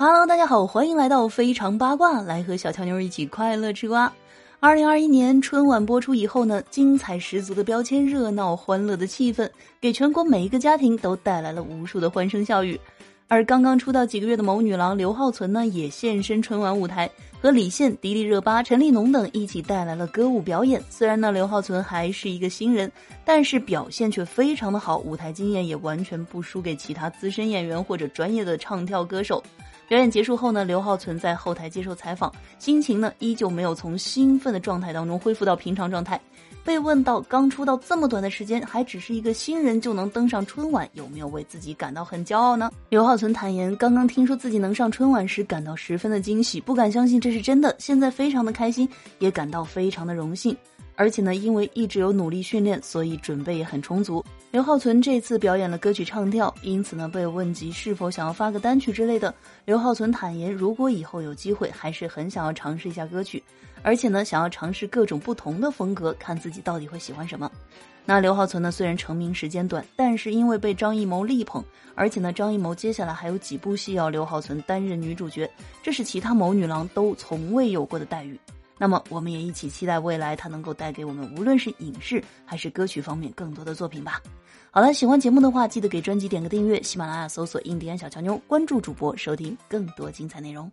Hello，大家好，欢迎来到非常八卦，来和小乔妞一起快乐吃瓜。二零二一年春晚播出以后呢，精彩十足的标签、热闹欢乐的气氛，给全国每一个家庭都带来了无数的欢声笑语。而刚刚出道几个月的某女郎刘浩存呢，也现身春晚舞台，和李现、迪丽热巴、陈立农等一起带来了歌舞表演。虽然呢，刘浩存还是一个新人，但是表现却非常的好，舞台经验也完全不输给其他资深演员或者专业的唱跳歌手。表演结束后呢，刘浩存在后台接受采访，心情呢依旧没有从兴奋的状态当中恢复到平常状态。被问到刚出道这么短的时间，还只是一个新人就能登上春晚，有没有为自己感到很骄傲呢？刘浩存坦言，刚刚听说自己能上春晚时，感到十分的惊喜，不敢相信这是真的。现在非常的开心，也感到非常的荣幸。而且呢，因为一直有努力训练，所以准备也很充足。刘浩存这次表演了歌曲唱跳，因此呢，被问及是否想要发个单曲之类的，刘浩存坦言，如果以后有机会，还是很想要尝试一下歌曲，而且呢，想要尝试各种不同的风格，看自己到底会喜欢什么。那刘浩存呢，虽然成名时间短，但是因为被张艺谋力捧，而且呢，张艺谋接下来还有几部戏要刘浩存担任女主角，这是其他某女郎都从未有过的待遇。那么，我们也一起期待未来他能够带给我们，无论是影视还是歌曲方面更多的作品吧。好了，喜欢节目的话，记得给专辑点个订阅。喜马拉雅搜索“印第安小乔妞”，关注主播，收听更多精彩内容。